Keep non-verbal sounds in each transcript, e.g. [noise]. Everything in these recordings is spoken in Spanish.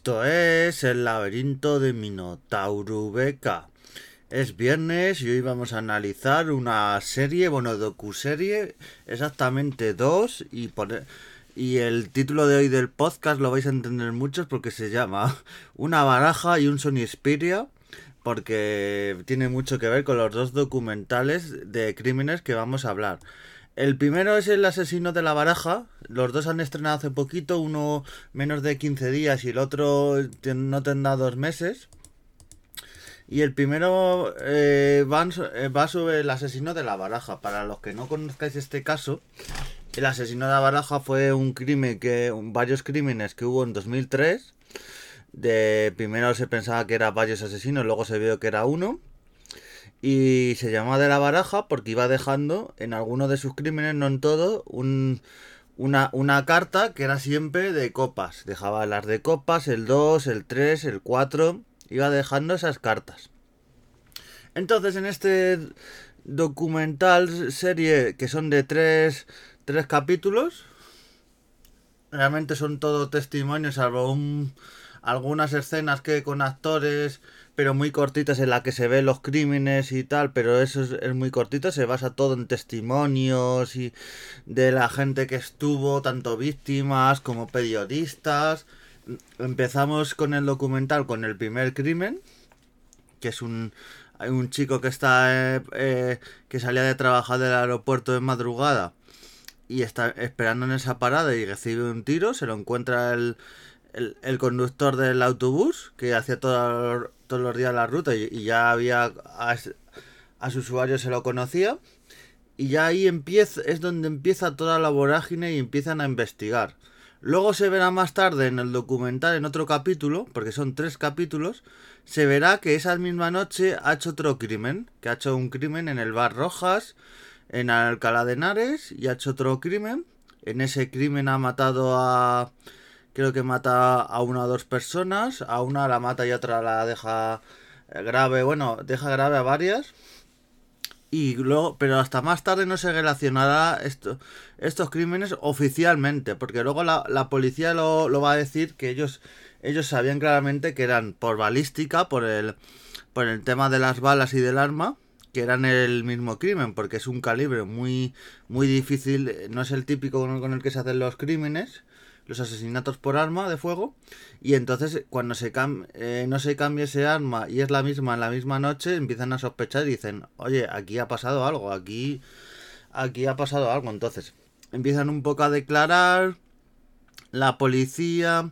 Esto es el laberinto de Minotauro Beca. Es viernes y hoy vamos a analizar una serie, bueno, docuserie, exactamente dos, y, y el título de hoy del podcast lo vais a entender muchos porque se llama [laughs] Una baraja y un Sony Xperia, porque tiene mucho que ver con los dos documentales de crímenes que vamos a hablar. El primero es El asesino de la baraja. Los dos han estrenado hace poquito, uno menos de 15 días y el otro no tendrá dos meses. Y el primero eh, eh, va sobre el asesino de la baraja. Para los que no conozcáis este caso, el asesino de la baraja fue un crimen que. varios crímenes que hubo en 2003. De primero se pensaba que era varios asesinos, luego se vio que era uno. Y se llamaba de la baraja porque iba dejando en alguno de sus crímenes, no en todo, un, una, una, carta que era siempre de copas. Dejaba las de copas, el 2, el 3, el 4. Iba dejando esas cartas. Entonces en este documental serie que son de tres, tres capítulos, realmente son todo testimonios, salvo un, algunas escenas que con actores pero muy cortitas en la que se ven los crímenes y tal, pero eso es, muy cortito, se basa todo en testimonios y de la gente que estuvo, tanto víctimas como periodistas. Empezamos con el documental con el primer crimen, que es un, un chico que está eh, eh, que salía de trabajar del aeropuerto de madrugada y está esperando en esa parada y recibe un tiro, se lo encuentra el, el, conductor del autobús que hacía todo, todos los días la ruta y, ya había a, su usuario se lo conocía y ya ahí empieza es donde empieza toda la vorágine y empiezan a investigar. Luego se verá más tarde en el documental, en otro capítulo, porque son tres capítulos, se verá que esa misma noche ha hecho otro crimen, que ha hecho un crimen en el bar Rojas, en Alcalá de Henares, y ha hecho otro crimen. En ese crimen ha matado a, creo que mata a una o dos personas, a una la mata y otra la deja eh, grave, bueno, deja grave a varias. Y luego, pero hasta más tarde no se relacionará esto, estos crímenes oficialmente, porque luego la, policía lo, lo, va a decir que ellos, ellos sabían claramente que eran por balística, por el, por el tema de las balas y del arma, que eran el mismo crimen, porque es un calibre muy, muy difícil, no es el típico con el que se hacen los crímenes, los asesinatos por arma de fuego y entonces cuando se eh, no se cambia ese arma y es la misma en la misma noche empiezan a sospechar y dicen oye aquí ha pasado algo aquí aquí ha pasado algo entonces empiezan un poco a declarar la policía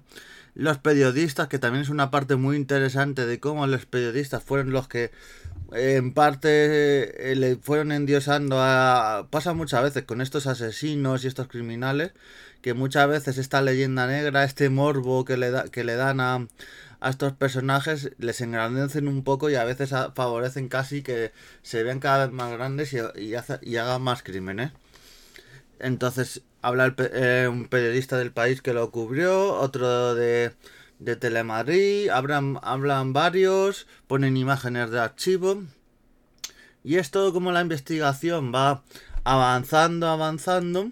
los periodistas que también es una parte muy interesante de cómo los periodistas fueron los que en parte eh, le fueron endiosando a pasa muchas veces con estos asesinos y estos criminales que muchas veces esta leyenda negra, este morbo que le, da, que le dan a, estos personajes, les engrandecen un poco y a veces favorecen casi que se vean cada vez más grandes y, hagan más crímenes. Entonces habla eh, un periodista del país que lo cubrió, otro de, de Telemadrid, hablan, hablan varios, ponen imágenes de archivo. Y es todo como la investigación va avanzando, avanzando.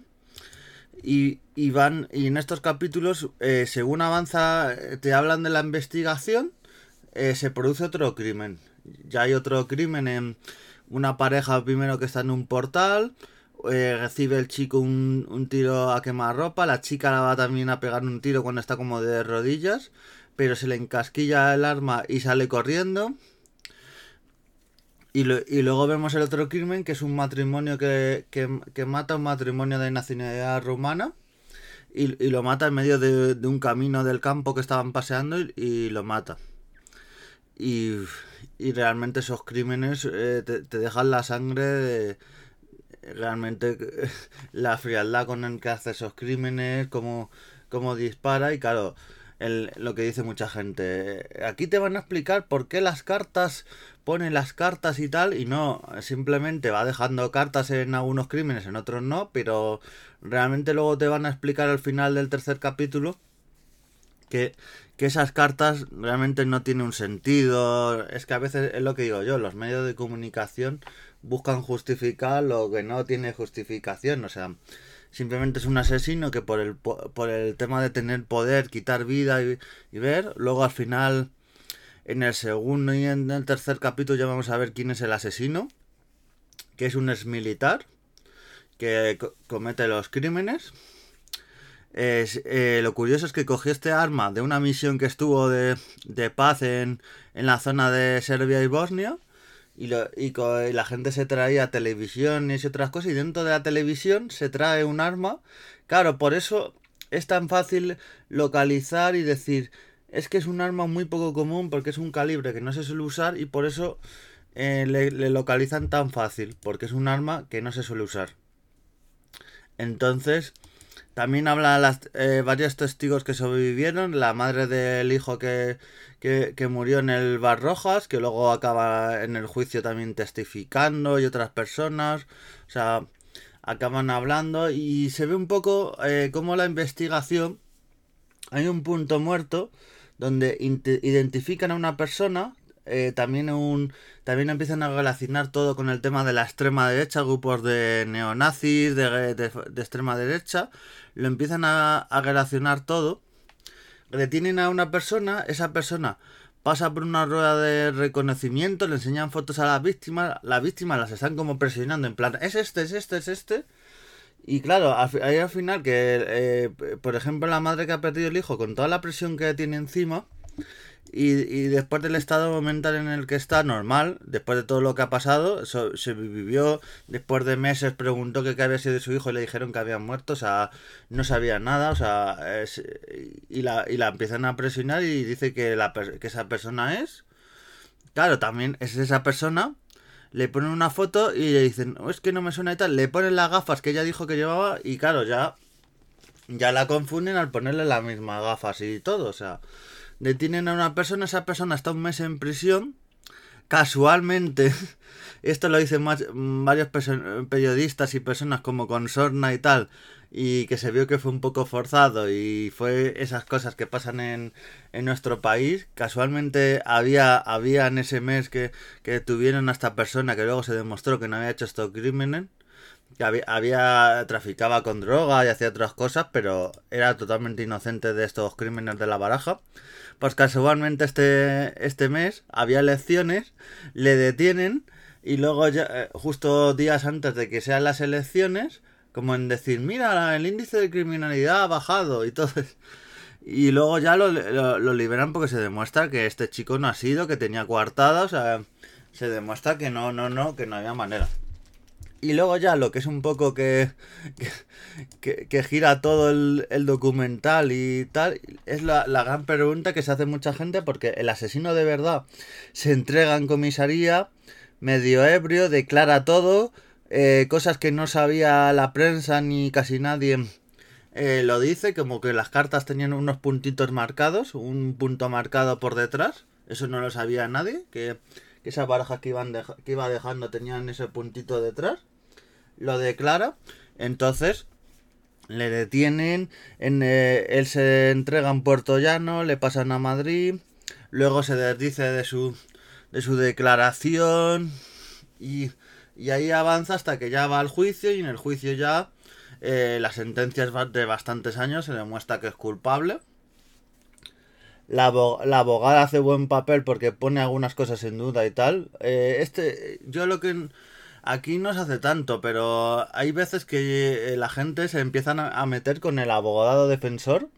Y, y van y en estos capítulos eh, según avanza te hablan de la investigación eh, se produce otro crimen ya hay otro crimen en una pareja primero que está en un portal recibe el chico un, un, tiro a quemar ropa la chica la va también a pegar un tiro cuando está como de rodillas pero se le encasquilla el arma y sale corriendo y, y luego vemos el otro crimen que es un matrimonio que, que, que mata un matrimonio de nacionalidad rumana y, lo mata en medio de, un camino del campo que estaban paseando y, lo mata. Y, realmente esos crímenes eh, te, dejan la sangre de, realmente [laughs] la frialdad con el que hace esos crímenes, cómo, cómo dispara y claro, el, lo que dice mucha gente. Aquí te van a explicar por qué las cartas ponen las cartas y tal, y no, simplemente va dejando cartas en algunos crímenes, en otros no, pero realmente luego te van a explicar al final del tercer capítulo que, que esas cartas realmente no tienen un sentido. Es que a veces es lo que digo yo, los medios de comunicación buscan justificar lo que no tiene justificación. O sea, simplemente es un asesino que por el, por el tema de tener poder, quitar vida y, y ver, luego al final, en el segundo y en el tercer capítulo ya vamos a ver quién es el asesino, que es un ex militar que comete los crímenes. Es, eh, lo curioso es que cogió este arma de una misión que estuvo de, de paz en, en, la zona de Serbia y Bosnia. Y, lo, y, la gente se traía televisiones y otras cosas. Y dentro de la televisión se trae un arma. Claro, por eso es tan fácil localizar y decir. Es que es un arma muy poco común porque es un calibre que no se suele usar y por eso eh, le localizan tan fácil. Porque es un arma que no se suele usar. Entonces, también habla las, eh, varios testigos que sobrevivieron, la madre del hijo que, que, que, murió en el Bar Rojas, que luego acaba en el juicio también testificando y otras personas, o sea, acaban hablando y se ve un poco eh, como la investigación, hay un punto muerto donde identifican a una persona eh, también un también empiezan a relacionar todo con el tema de la extrema derecha, grupos de neonazis, de, de, extrema derecha, lo empiezan a, a, relacionar todo. Detienen a una persona, esa persona pasa por una rueda de reconocimiento, le enseñan fotos a las víctimas, las víctimas las están como presionando en plan, es este, es este, es este. Y claro, ahí al final que, eh, por ejemplo, la madre que ha perdido el hijo, con toda la presión que tiene encima, y, y, después del estado mental en el que está, normal, después de todo lo que ha pasado, se vivió, después de meses preguntó que qué había sido de su hijo y le dijeron que había muerto, o sea, no sabía nada, o sea, y, la, y la empiezan a presionar y dice que, la, que esa persona es. Claro, también es esa persona, le ponen una foto y le dicen, oh, es que no me suena y tal, le ponen las gafas que ella dijo que llevaba y claro, ya, ya la confunden al ponerle las mismas gafas y todo, o sea detienen a una persona, esa persona está un mes en prisión, casualmente, [laughs] esto lo dicen más, varios periodistas y personas como Consorna y tal, y que se vio que fue un poco forzado y fue esas cosas que pasan en, en nuestro país. Casualmente había, había en ese mes que, que tuvieron a esta persona que luego se demostró que no había hecho estos crímenes que había, había, traficaba con droga y hacía otras cosas, pero era totalmente inocente de estos crímenes de la baraja. Pues casualmente este, este mes había elecciones, le detienen y luego ya, eh, justo días antes de que sean las elecciones, como en decir, mira, el índice de criminalidad ha bajado y todo. Y luego ya lo, lo, lo liberan porque se demuestra que este chico no ha sido, que tenía coartada, o sea, se demuestra que no, no, no, que no había manera. Y luego ya lo que es un poco que, que, que gira todo el, el, documental y tal, es la, la, gran pregunta que se hace mucha gente porque el asesino de verdad se entrega en comisaría, medio ebrio, declara todo, eh, cosas que no sabía la prensa ni casi nadie eh, lo dice, como que las cartas tenían unos puntitos marcados, un punto marcado por detrás, eso no lo sabía nadie, que que esas barajas que, iban que iba dejando tenían ese puntito detrás. Lo declara. Entonces le detienen. En, eh, él se entrega en Puerto Llano. Le pasan a Madrid. Luego se desdice de su, de su declaración. Y, y ahí avanza hasta que ya va al juicio. Y en el juicio ya eh, la sentencia es de bastantes años. Se demuestra que es culpable. La, la, abogada hace buen papel porque pone algunas cosas en duda y tal. Eh, este, yo lo que aquí no se hace tanto, pero hay veces que eh, la gente se empiezan a meter con el abogado defensor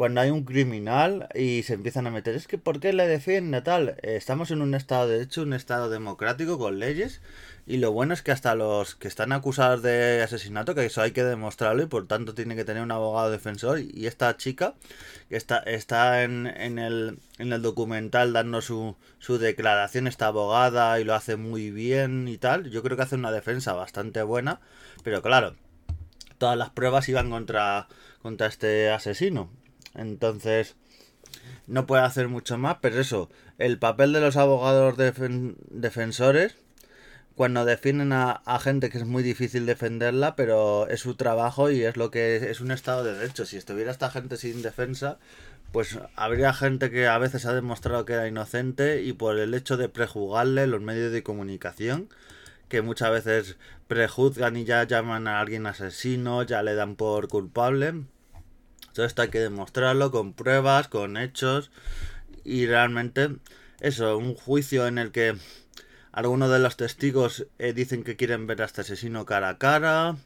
cuando hay un criminal y se empiezan a meter. Es que ¿por qué le defiende tal? Eh, estamos en un estado de hecho, un estado democrático con leyes y lo bueno es que hasta los que están acusados de asesinato, que eso hay que demostrarlo y por tanto tiene que tener un abogado defensor. Y esta chica, que está, está en, en, el, en el documental dando su, su declaración, esta abogada y lo hace muy bien y tal. Yo creo que hace una defensa bastante buena. Pero claro, todas las pruebas iban contra, contra este asesino. Entonces, no puede hacer mucho más, pero eso, el papel de los abogados defen defensores cuando defienden a, a, gente que es muy difícil defenderla, pero es su trabajo y es lo que es, es, un estado de derecho. Si estuviera esta gente sin defensa, pues habría gente que a veces ha demostrado que era inocente y por el hecho de prejuzgarle los medios de comunicación, que muchas veces prejuzgan y ya llaman a alguien asesino, ya le dan por culpable. Todo esto hay que demostrarlo con pruebas, con hechos y realmente eso, un juicio en el que algunos de los testigos eh, dicen que quieren ver a este asesino cara a cara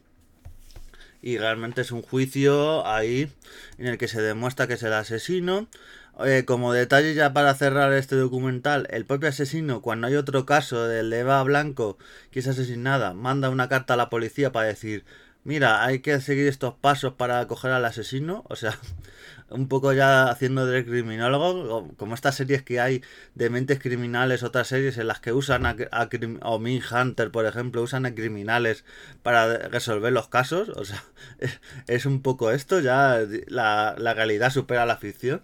y realmente es un juicio ahí en el que se demuestra que es el asesino. Eh, como detalle ya para cerrar este documental, el propio asesino, cuando hay otro caso del de Eva Blanco que es asesinada, manda una carta a la policía para decir, mira, hay que seguir estos pasos para coger al asesino. O sea, [laughs] un poco ya haciendo de criminólogo, como estas series que hay de mentes criminales, otras series en las que usan a, o Min Hunter, por ejemplo, usan a criminales para resolver los casos. O sea, [laughs] es, un poco esto, ya la, la realidad supera la ficción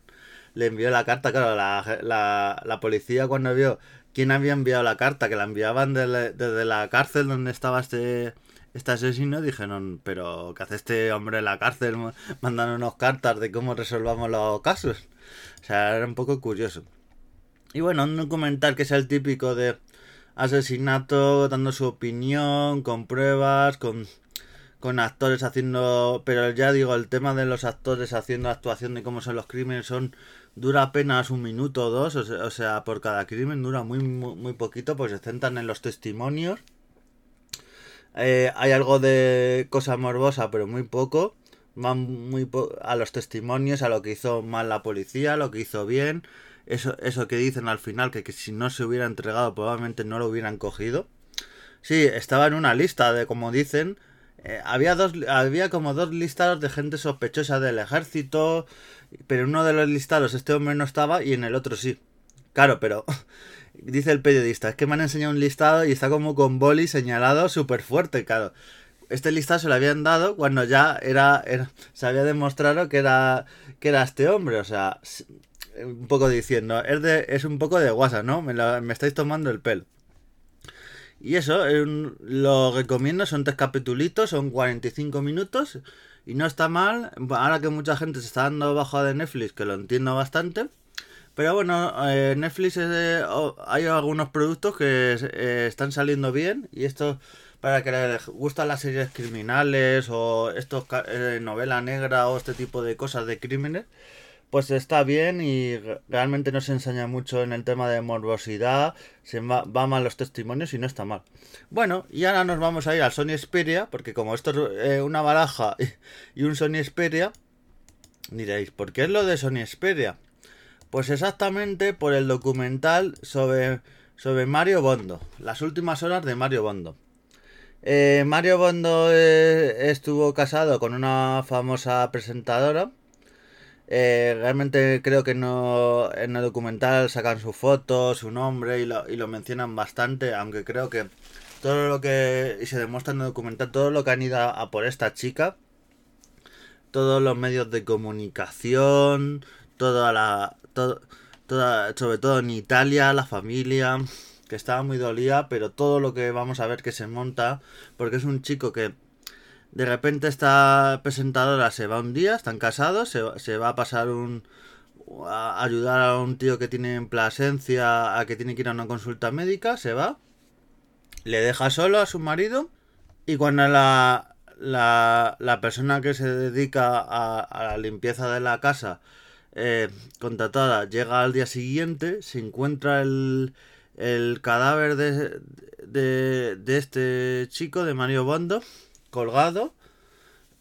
le envió la carta, claro, la, la, la policía cuando vio quién había enviado la carta, que la enviaban desde la cárcel donde estaba este, este asesino, dijeron, pero ¿qué hace este hombre en la cárcel mandándonos cartas de cómo resolvamos los casos? O sea, era un poco curioso. Y bueno, un documental que es el típico de asesinato, dando su opinión, con pruebas, con con actores haciendo, pero ya digo, el tema de los actores haciendo actuación de cómo son los crímenes son dura apenas un minuto o dos, o sea, por cada crimen dura muy, muy, poquito, pues se centran en los testimonios. Eh, hay algo de cosa morbosa, pero muy poco. Van muy a los testimonios, a lo que hizo mal la policía, lo que hizo bien. Eso, eso que dicen al final, que, que si no se hubiera entregado probablemente no lo hubieran cogido. Sí, estaba en una lista de, como dicen, eh, había dos había como dos listados de gente sospechosa del ejército pero en uno de los listados este hombre no estaba y en el otro sí claro pero dice el periodista es que me han enseñado un listado y está como con boli señalado súper fuerte claro este listado se lo habían dado cuando ya era, se había demostrado que era que era este hombre o sea un poco diciendo es de es un poco de guasa no me, me estáis tomando el pelo y eso, lo recomiendo, son tres capitulitos, son 45 minutos y no está mal. Ahora que mucha gente se está dando bajo de Netflix, que lo entiendo bastante. Pero bueno, eh, Netflix hay algunos productos que eh, están saliendo bien y esto para que les gustan las series criminales o estos eh, novela negra o este tipo de cosas de crímenes pues está bien y realmente no se enseña mucho en el tema de morbosidad, se va, mal los testimonios y no está mal. Bueno, y ahora nos vamos a ir al Sony Xperia, porque como esto es eh, una baraja [laughs] y un Sony Xperia, diréis, ¿por qué es lo de Sony Xperia? Pues exactamente por el documental sobre, sobre Mario Bondo, las últimas horas de Mario Bondo. Eh, Mario Bondo eh, estuvo casado con una famosa presentadora, eh, realmente creo que no en el documental sacan su foto, su nombre y lo, y lo mencionan bastante, aunque creo que todo lo que y se demuestra en el documental, todo lo que han ido a, por esta chica, todos los medios de comunicación, toda la, todo, toda, sobre todo en Italia, la familia, que estaba muy dolida, pero todo lo que vamos a ver que se monta, porque es un chico que de repente esta presentadora se va un día, están casados, se, va a pasar un... a ayudar a un tío que tiene en Plasencia a que tiene que ir a una consulta médica, se va, le deja solo a su marido y cuando la, la, la persona que se dedica a, la limpieza de la casa eh, contratada llega al día siguiente, se encuentra el, el cadáver de, de, este chico, de Mario Bondo, colgado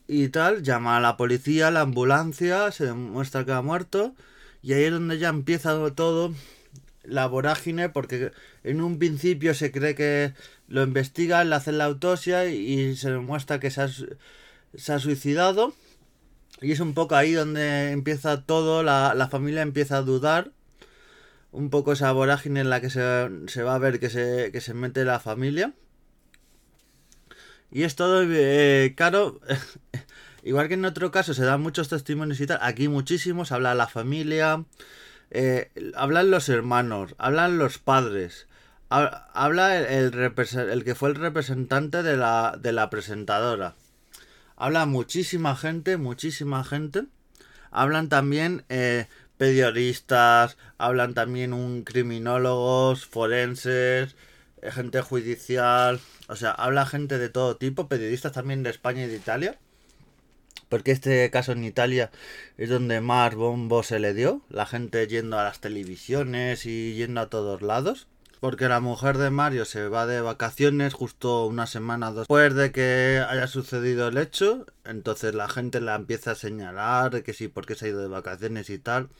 y tal, llama a la policía, a la ambulancia, se demuestra que ha muerto y ahí es donde ya empieza todo la vorágine porque en un principio se cree que lo investigan, le hacen la autopsia y se demuestra que se ha, se ha suicidado y es un poco ahí donde empieza todo, la, la, familia empieza a dudar un poco esa vorágine en la que se, se va a ver que se, que se mete la familia y es todo eh, caro. [laughs] Igual que en otro caso se dan muchos testimonios y tal, aquí muchísimos, habla la familia, eh, hablan los hermanos, hablan los padres, habla el, el, que fue el representante de la, de la presentadora. Habla muchísima gente, muchísima gente. Hablan también eh, periodistas, hablan también un criminólogos, forenses, gente judicial, o sea, habla gente de todo tipo, periodistas también de España y de Italia. Porque este caso en Italia es donde más bombo se le dio, la gente yendo a las televisiones y yendo a todos lados. Porque la mujer de Mario se va de vacaciones justo una semana después de que haya sucedido el hecho. Entonces la gente la empieza a señalar que sí, porque se ha ido de vacaciones y tal.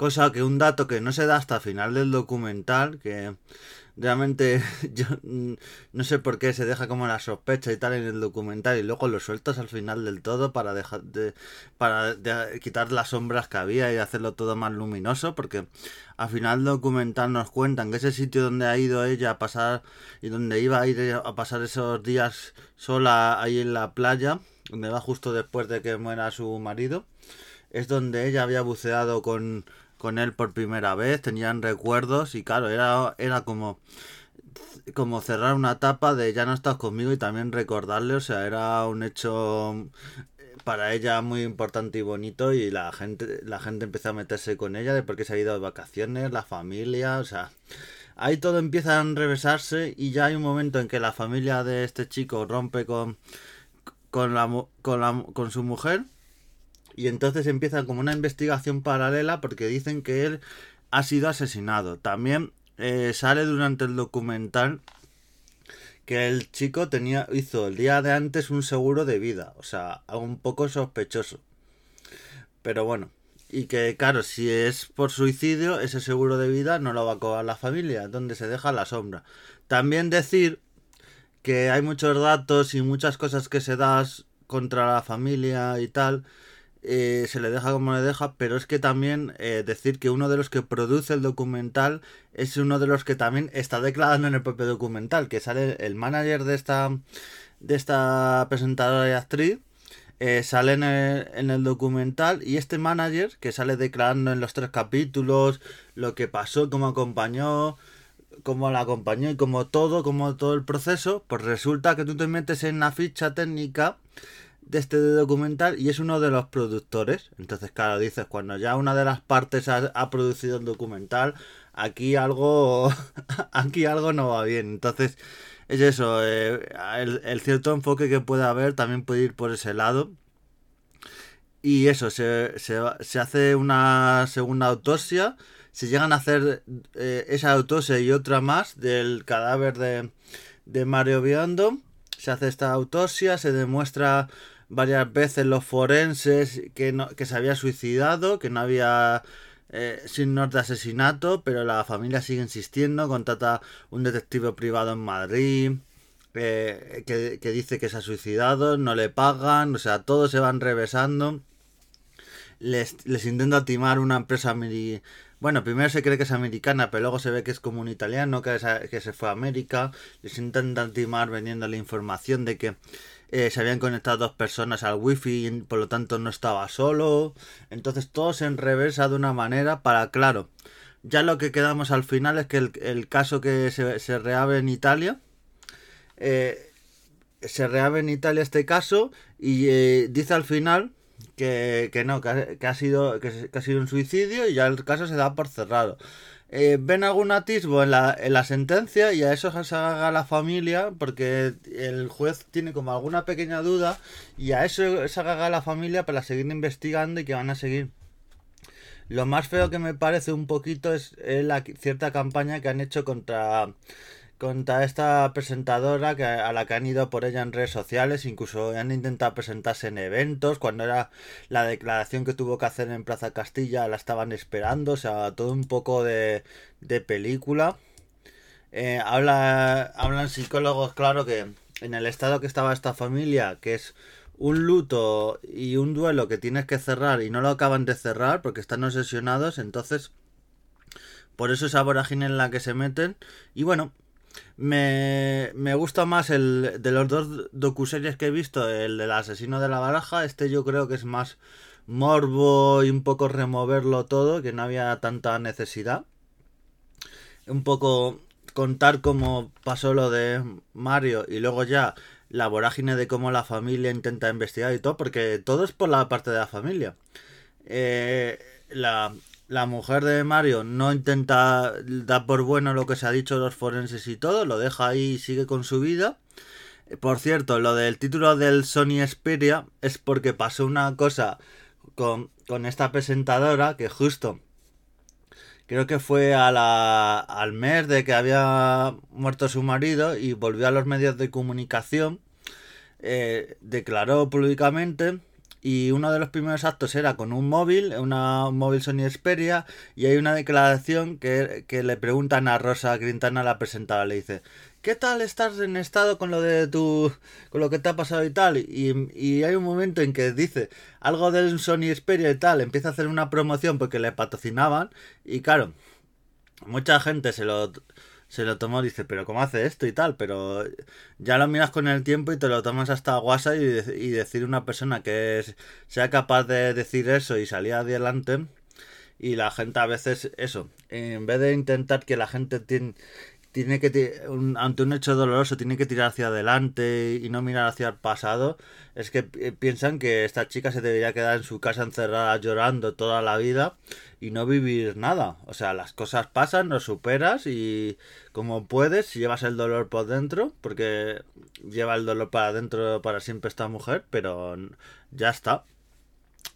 Cosa que un dato que no se da hasta el final del documental, que realmente [laughs] yo no sé por qué se deja como la sospecha y tal en el documental y luego lo sueltas al final del todo para dejar de para quitar las sombras que había y hacerlo todo más luminoso porque al final del documental nos cuentan que ese sitio donde ha ido ella a pasar y donde iba a ir a pasar esos días sola ahí en la playa donde va justo después de que muera su marido es donde ella había buceado con con él por primera vez, tenían recuerdos y claro, era, era como, como cerrar una etapa de ya no estás conmigo y también recordarle, o sea, era un hecho eh, para ella muy importante y bonito y la gente, la gente empezó a meterse con ella de porque se ha ido de vacaciones, la familia, o sea, ahí todo empieza a enrevesarse y ya hay un momento en que la familia de este chico rompe con, con, la, con, la, con su mujer y entonces empieza como una investigación paralela porque dicen que él ha sido asesinado. También eh, sale durante el documental que el chico tenía hizo el día de antes un seguro de vida, o sea, un poco sospechoso. Pero bueno, y que claro, si es por suicidio, ese seguro de vida no lo va a cobrar la familia, donde se deja la sombra. También decir que hay muchos datos y muchas cosas que se dan contra la familia y tal, eh, se le deja como le deja, pero es que también eh, decir que uno de los que produce el documental es uno de los que también está declarando en el propio documental, que sale el manager de esta, de esta presentadora y actriz, eh, sale en el, en el, documental y este manager que sale declarando en los tres capítulos lo que pasó, cómo acompañó, cómo la acompañó y como todo, como todo el proceso, pues resulta que tú te metes en la ficha técnica de este documental y es uno de los productores. Entonces, claro, dices, cuando ya una de las partes ha, producido el documental, aquí algo, [laughs] aquí algo no va bien. Entonces, es eso, eh, el, cierto enfoque que puede haber también puede ir por ese lado. Y eso, se, se, hace una segunda autopsia, se llegan a hacer eh, esa autopsia y otra más del cadáver de, de Mario Biondo. Se hace esta autopsia, se demuestra varias veces los forenses que, no, que se había suicidado, que no había eh, signos de asesinato, pero la familia sigue insistiendo, contrata un detective privado en Madrid. Eh, que, dice que se ha suicidado, no le pagan, o sea, todos se van revesando. Les, les intenta timar una empresa bueno, primero se cree que es americana, pero luego se ve que es como un italiano que, que se fue a América. Les intentan timar vendiendo la información de que eh, se habían conectado dos personas al wifi y por lo tanto no estaba solo. Entonces todo se enreversa de una manera para, claro, ya lo que quedamos al final es que el, caso que se, se, reabre en Italia, eh, se reabre en Italia este caso y eh, dice al final que, no, que ha, sido, que ha sido un suicidio y ya el caso se da por cerrado. Eh, ven algún atisbo en la, en la sentencia y a eso se haga la familia porque el juez tiene como alguna pequeña duda y a eso se haga la familia para seguir investigando y que van a seguir. Lo más feo que me parece un poquito es la cierta campaña que han hecho contra contra esta presentadora que, a la que han ido por ella en redes sociales, incluso han intentado presentarse en eventos, cuando era la declaración que tuvo que hacer en Plaza Castilla la estaban esperando, o sea, todo un poco de, de película. Eh, habla, hablan psicólogos, claro, que en el estado que estaba esta familia, que es un luto y un duelo que tienes que cerrar y no lo acaban de cerrar porque están obsesionados, entonces por eso esa vorágine en la que se meten. Y bueno, me, me gusta más el de los dos docuseries que he visto, el del asesino de la baraja. Este yo creo que es más morbo y un poco removerlo todo, que no había tanta necesidad. Un poco contar cómo pasó lo de Mario y luego ya la vorágine de cómo la familia intenta investigar y todo, porque todo es por la parte de la familia. Eh, la, la mujer de Mario no intenta dar por bueno lo que se ha dicho los forenses y todo, lo deja ahí y sigue con su vida. Por cierto, lo del título del Sony Xperia es porque pasó una cosa con, con esta presentadora que justo creo que fue a la, al mes de que había muerto su marido y volvió a los medios de comunicación, eh, declaró públicamente y uno de los primeros actos era con un móvil, una, un móvil Sony Xperia, y hay una declaración que, le preguntan a Rosa Quintana, la presentadora, le dice, ¿qué tal estás en estado con lo de tu, con lo que te ha pasado y tal? Y, y hay un momento en que dice algo del Sony Xperia y tal, empieza a hacer una promoción porque le patrocinaban, y claro, mucha gente se lo se lo tomó, dice, pero ¿cómo hace esto y tal? Pero ya lo miras con el tiempo y te lo tomas hasta guasa y, y decir una persona que sea capaz de decir eso y salir adelante. Y la gente a veces, eso, en vez de intentar que la gente tiene, tiene que ante un hecho doloroso tiene que tirar hacia adelante y no mirar hacia el pasado es que piensan que esta chica se debería quedar en su casa encerrada llorando toda la vida y no vivir nada. O sea las cosas pasan lo superas y como puedes llevas el dolor por dentro porque lleva el dolor para adentro para siempre esta mujer pero ya está.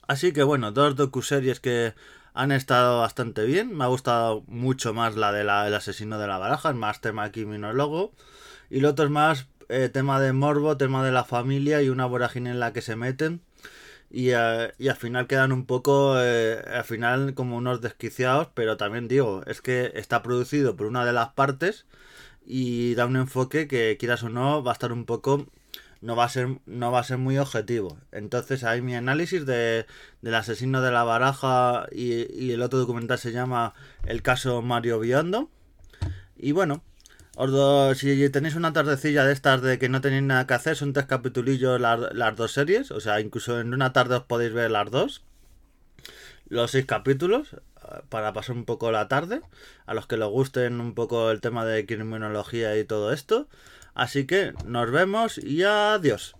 Así que bueno dos docuseries que han estado bastante bien. Me ha gustado mucho más la del asesino de la baraja, es más tema criminólogo. Y lo otro es más eh, tema de morbo, tema de la familia y una vorágine en la que se meten. Y, eh, y al final quedan un poco, eh, al final como unos desquiciados, pero también digo, es que está producido por una de las partes y da un enfoque que quieras o no va a estar un poco no va a ser, no va a ser muy objetivo. Entonces hay mi análisis de, del asesino de la baraja y, el otro documental se llama El caso Mario Biondo. Y bueno, os si tenéis una tardecilla de estas de que no tenéis nada que hacer, son tres capitulillos las, dos series. O sea, incluso en una tarde os podéis ver las dos. Los seis capítulos eh, para pasar un poco la tarde. A los que les gusten un poco el tema de criminología y todo esto. Así que nos vemos y adiós.